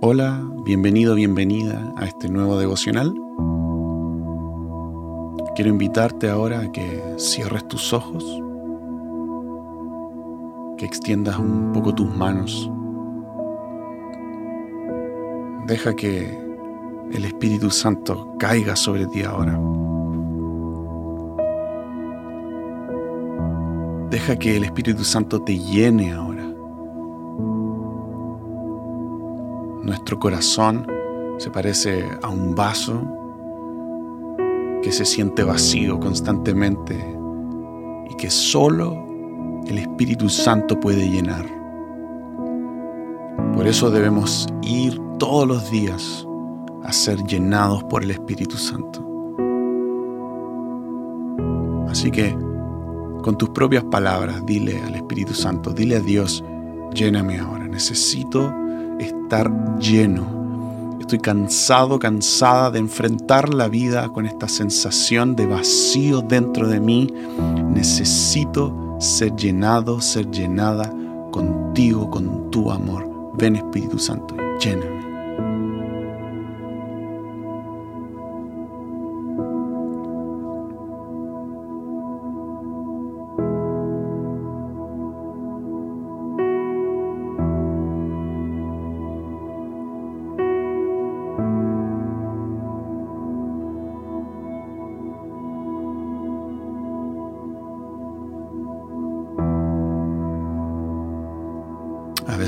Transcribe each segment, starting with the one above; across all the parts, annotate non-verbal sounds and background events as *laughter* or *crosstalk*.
Hola, bienvenido, bienvenida a este nuevo devocional. Quiero invitarte ahora a que cierres tus ojos, que extiendas un poco tus manos. Deja que el Espíritu Santo caiga sobre ti ahora. Deja que el Espíritu Santo te llene ahora. Nuestro corazón se parece a un vaso que se siente vacío constantemente y que solo el Espíritu Santo puede llenar. Por eso debemos ir todos los días a ser llenados por el Espíritu Santo. Así que, con tus propias palabras, dile al Espíritu Santo, dile a Dios, lléname ahora, necesito estar lleno. Estoy cansado, cansada de enfrentar la vida con esta sensación de vacío dentro de mí. Necesito ser llenado, ser llenada contigo, con tu amor. Ven Espíritu Santo, lléname.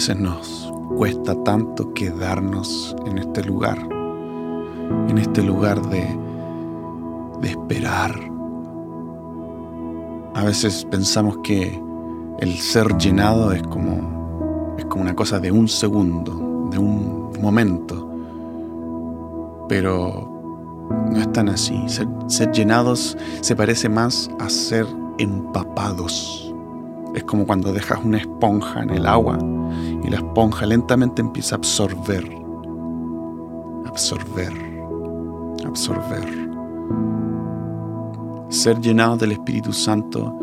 Veces nos cuesta tanto quedarnos en este lugar, en este lugar de, de esperar. A veces pensamos que el ser llenado es como, es como una cosa de un segundo, de un momento. Pero no es tan así. Ser, ser llenados se parece más a ser empapados. Es como cuando dejas una esponja en el agua y la esponja lentamente empieza a absorber, absorber, absorber. Ser llenado del Espíritu Santo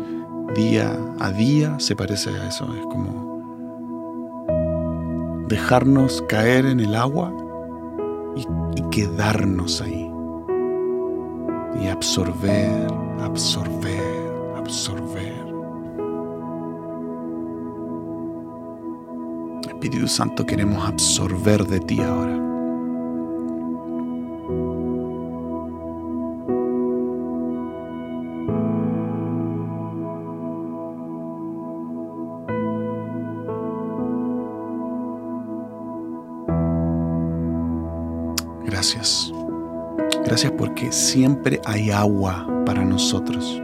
día a día se parece a eso. Es como dejarnos caer en el agua y, y quedarnos ahí. Y absorber, absorber, absorber. Espíritu Santo, queremos absorber de ti ahora. Gracias. Gracias porque siempre hay agua para nosotros.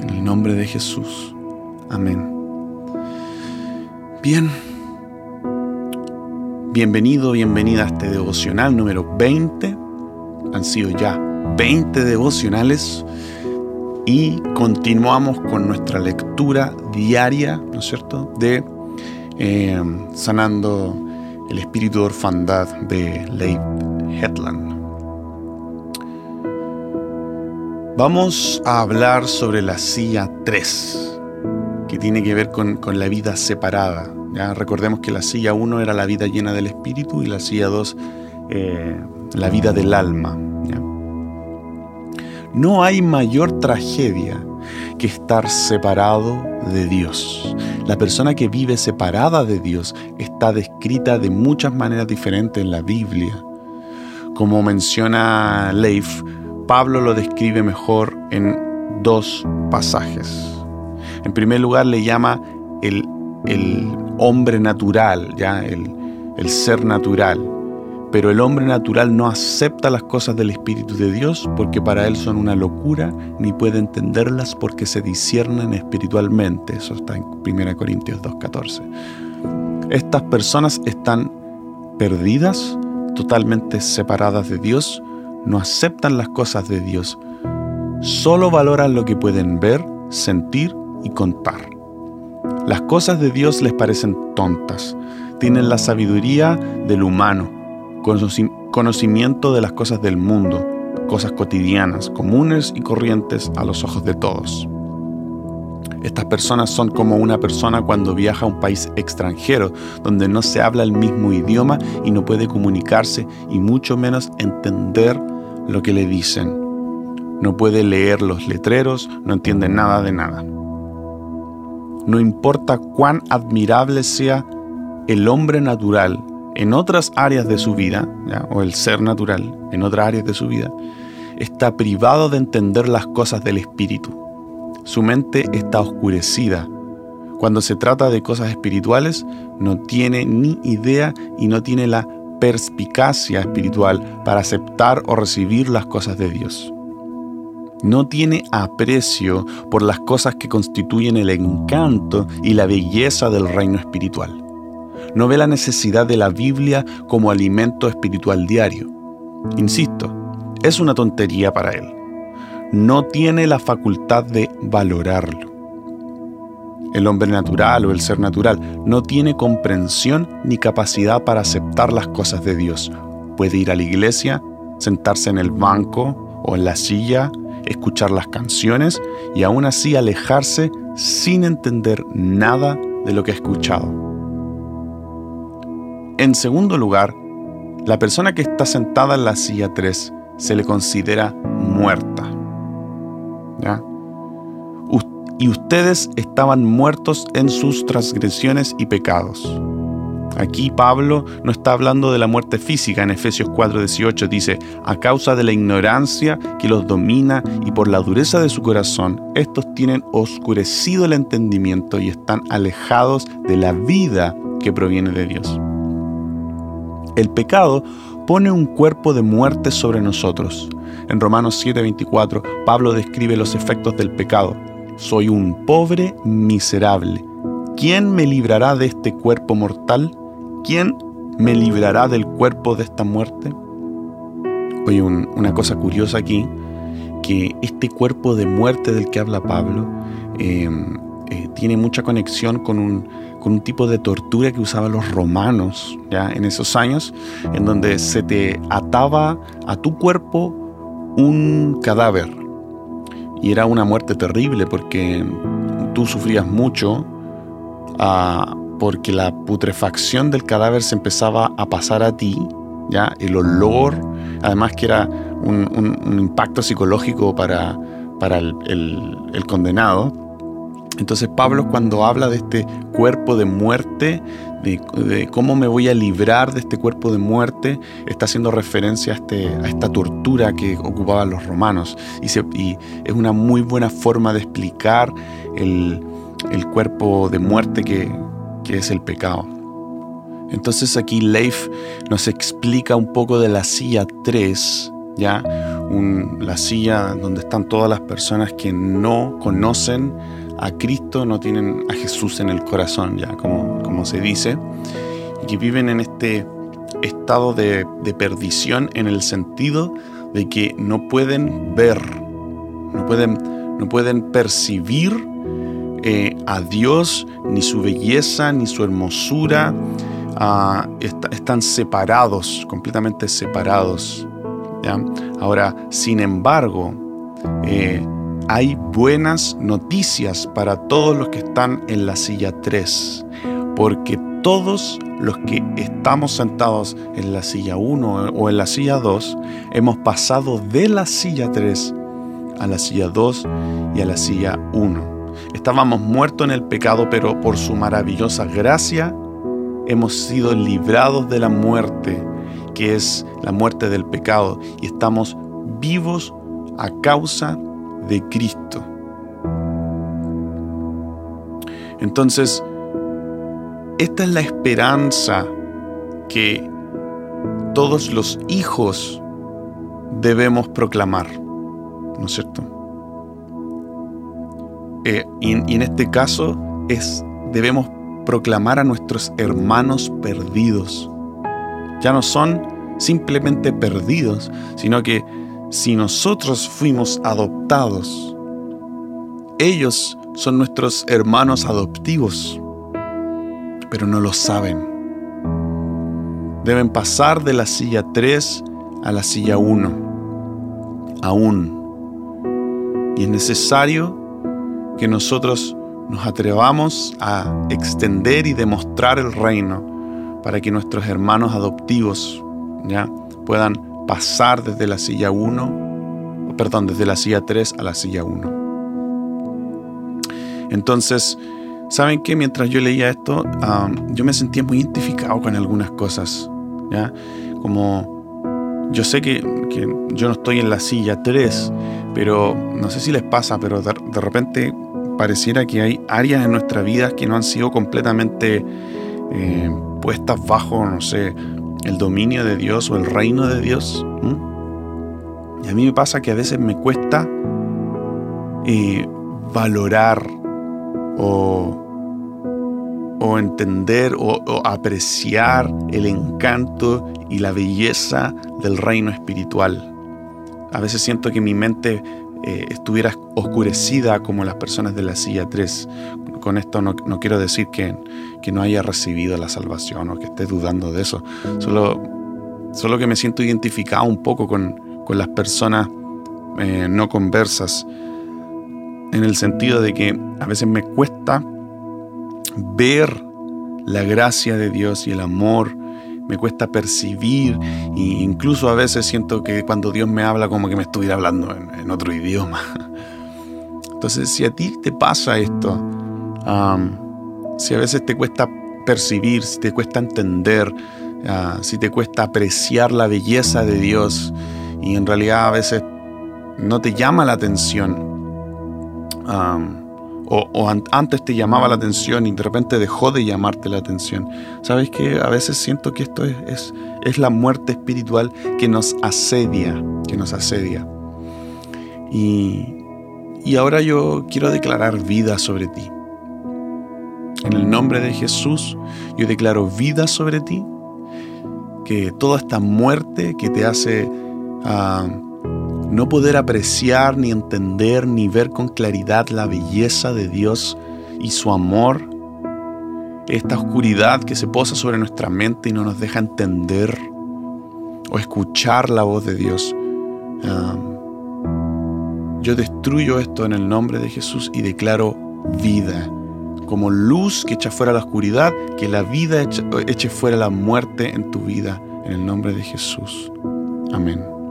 En el nombre de Jesús. Amén. Bien, bienvenido, bienvenida a este devocional número 20. Han sido ya 20 devocionales y continuamos con nuestra lectura diaria, ¿no es cierto?, de eh, Sanando el Espíritu de Orfandad de Leif Hetland. Vamos a hablar sobre la silla 3 que tiene que ver con, la vida separada. Recordemos que la silla 1 era la vida llena del espíritu y la silla 2 eh, la vida del alma. No hay mayor tragedia que estar separado de Dios. La persona que vive separada de Dios está descrita de muchas maneras diferentes en la Biblia. Como menciona Leif, Pablo lo describe mejor en dos pasajes. En primer lugar le llama el, hombre natural, ¿ya? El, el ser natural. Pero el hombre natural no acepta las cosas del Espíritu de Dios porque para él son una locura, ni puede entenderlas porque se disciernen espiritualmente. Eso está en 1 Corintios 2.14. Estas personas están perdidas, totalmente separadas de Dios, no aceptan las cosas de Dios, solo valoran lo que pueden ver, sentir y contar. Las cosas de Dios les parecen tontas, tienen la sabiduría del humano, conocimiento de las cosas del mundo, cosas cotidianas, comunes y corrientes a los ojos de todos. Estas personas son como una persona cuando viaja a un país extranjero, donde no se habla el mismo idioma y no puede comunicarse y mucho menos entender lo que le dicen. No puede leer los letreros, no entiende nada de nada. No importa cuán admirable sea el hombre natural en otras áreas de su vida, o el ser natural en otras áreas de su vida, está privado de entender las cosas del espíritu. Su mente está oscurecida. Cuando se trata de cosas espirituales, no tiene ni idea y no tiene la perspicacia espiritual para aceptar o recibir las cosas de Dios. No tiene aprecio por las cosas que constituyen el encanto y la belleza del reino espiritual. No ve la necesidad de la Biblia como alimento espiritual diario. Insisto, es una tontería para él no tiene la facultad de valorarlo. El hombre natural o el ser natural no tiene comprensión ni capacidad para aceptar las cosas de Dios. Puede ir a la iglesia, sentarse en el banco o en la silla, escuchar las canciones y aún así alejarse sin entender nada de lo que ha escuchado. En segundo lugar, la persona que está sentada en la silla 3 se le considera muerta. Y ustedes estaban muertos en sus transgresiones y pecados. Aquí Pablo no está hablando de la muerte física. En Efesios 4:18 dice, a causa de la ignorancia que los domina y por la dureza de su corazón, estos tienen oscurecido el entendimiento y están alejados de la vida que proviene de Dios. El pecado pone un cuerpo de muerte sobre nosotros. En Romanos 7:24, Pablo describe los efectos del pecado. Soy un pobre miserable. ¿Quién me librará de este cuerpo mortal? ¿Quién me librará del cuerpo de esta muerte? Oye, una cosa curiosa aquí, que este cuerpo de muerte del que habla Pablo eh, eh, tiene mucha conexión con un, con un tipo de tortura que usaban los romanos ya en esos años, en donde se te ataba a tu cuerpo un cadáver. Y era una muerte terrible porque tú sufrías mucho ah, porque la putrefacción del cadáver se empezaba a pasar a ti, ya el olor, además que era un, impacto psicológico para, para el condenado entonces Pablo cuando habla de este cuerpo de muerte, de, cómo me voy a librar de este cuerpo de muerte, está haciendo referencia a, este, a esta tortura que ocupaban los romanos. Y, es una muy buena forma de explicar el, cuerpo de muerte que, es el pecado. Entonces aquí Leif nos explica un poco de la silla 3, ¿ya? la silla donde están todas las personas que no conocen a Cristo, no tienen a Jesús en el corazón, ya como, se dice, y que viven en este estado de, perdición en el sentido de que no pueden ver, no pueden, no pueden percibir eh, a Dios, ni su belleza, ni su hermosura. Ah, están separados, completamente separados. Ahora, sin embargo, eh, hay buenas noticias para todos los que están en la silla 3, porque todos los que estamos sentados en la silla 1 o en la silla 2, hemos pasado de la silla 3 a la silla 2 y a la silla 1. Estábamos muertos en el pecado, pero por su maravillosa gracia hemos sido librados de la muerte, que es la muerte del pecado, y estamos vivos a causa de Cristo. Entonces, esta es la esperanza que todos los hijos debemos proclamar, ¿no es cierto? Eh, y, en este caso es, debemos proclamar a nuestros hermanos perdidos. Ya no son simplemente perdidos, sino que si nosotros fuimos adoptados, ellos son nuestros hermanos adoptivos, pero no lo saben. Deben pasar de la silla 3 a la silla 1, aún. Y es necesario que nosotros nos atrevamos a extender y demostrar el reino para que nuestros hermanos adoptivos ¿ya? puedan pasar desde la silla 1, perdón, desde la silla 3 a la silla 1. Entonces, ¿saben qué? Mientras yo leía esto, yo me sentía muy identificado con algunas cosas, ¿ya? Como yo sé que, yo no estoy en la silla 3, pero no sé si les pasa, pero de, repente pareciera que hay áreas en nuestra vida que no han sido completamente eh, puestas bajo, no sé, el dominio de Dios o el reino de Dios. Y a mí me pasa que a veces me cuesta eh, valorar o, o entender o, apreciar el encanto y la belleza del reino espiritual. A veces siento que mi mente eh, estuviera oscurecida como las personas de la silla 3. Con esto no, quiero decir que, que, no haya recibido la salvación o que esté dudando de eso. Solo, solo que me siento identificado un poco con, con las personas eh, no conversas. En el sentido de que a veces me cuesta ver la gracia de Dios y el amor me cuesta percibir e incluso a veces siento que cuando Dios me habla como que me estuviera hablando en, otro idioma. *laughs* Entonces, si a ti te pasa esto, si a veces te cuesta percibir, si te cuesta entender, ah, si te cuesta apreciar la belleza de Dios y en realidad a veces no te llama la atención, o, antes te llamaba la atención y de repente dejó de llamarte la atención. ¿Sabes que A veces siento que esto es, es, la muerte espiritual que nos asedia, que nos asedia. Y, y ahora yo quiero declarar vida sobre ti. En el nombre de Jesús, yo declaro vida sobre ti, que toda esta muerte que te hace... Ah, no poder apreciar, ni entender, ni ver con claridad la belleza de Dios y su amor, esta oscuridad que se posa sobre nuestra mente y no nos deja entender o escuchar la voz de Dios. yo destruyo esto en el nombre de Jesús y declaro vida. Como luz que echa fuera la oscuridad, que la vida eche fuera la muerte en tu vida, en el nombre de Jesús. Amén.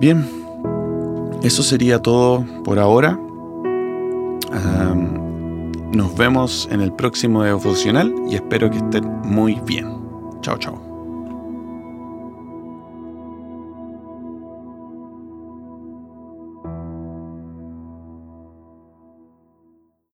Bien, eso sería todo por ahora. nos vemos en el próximo devocional y espero que estén muy bien. Chao, chao.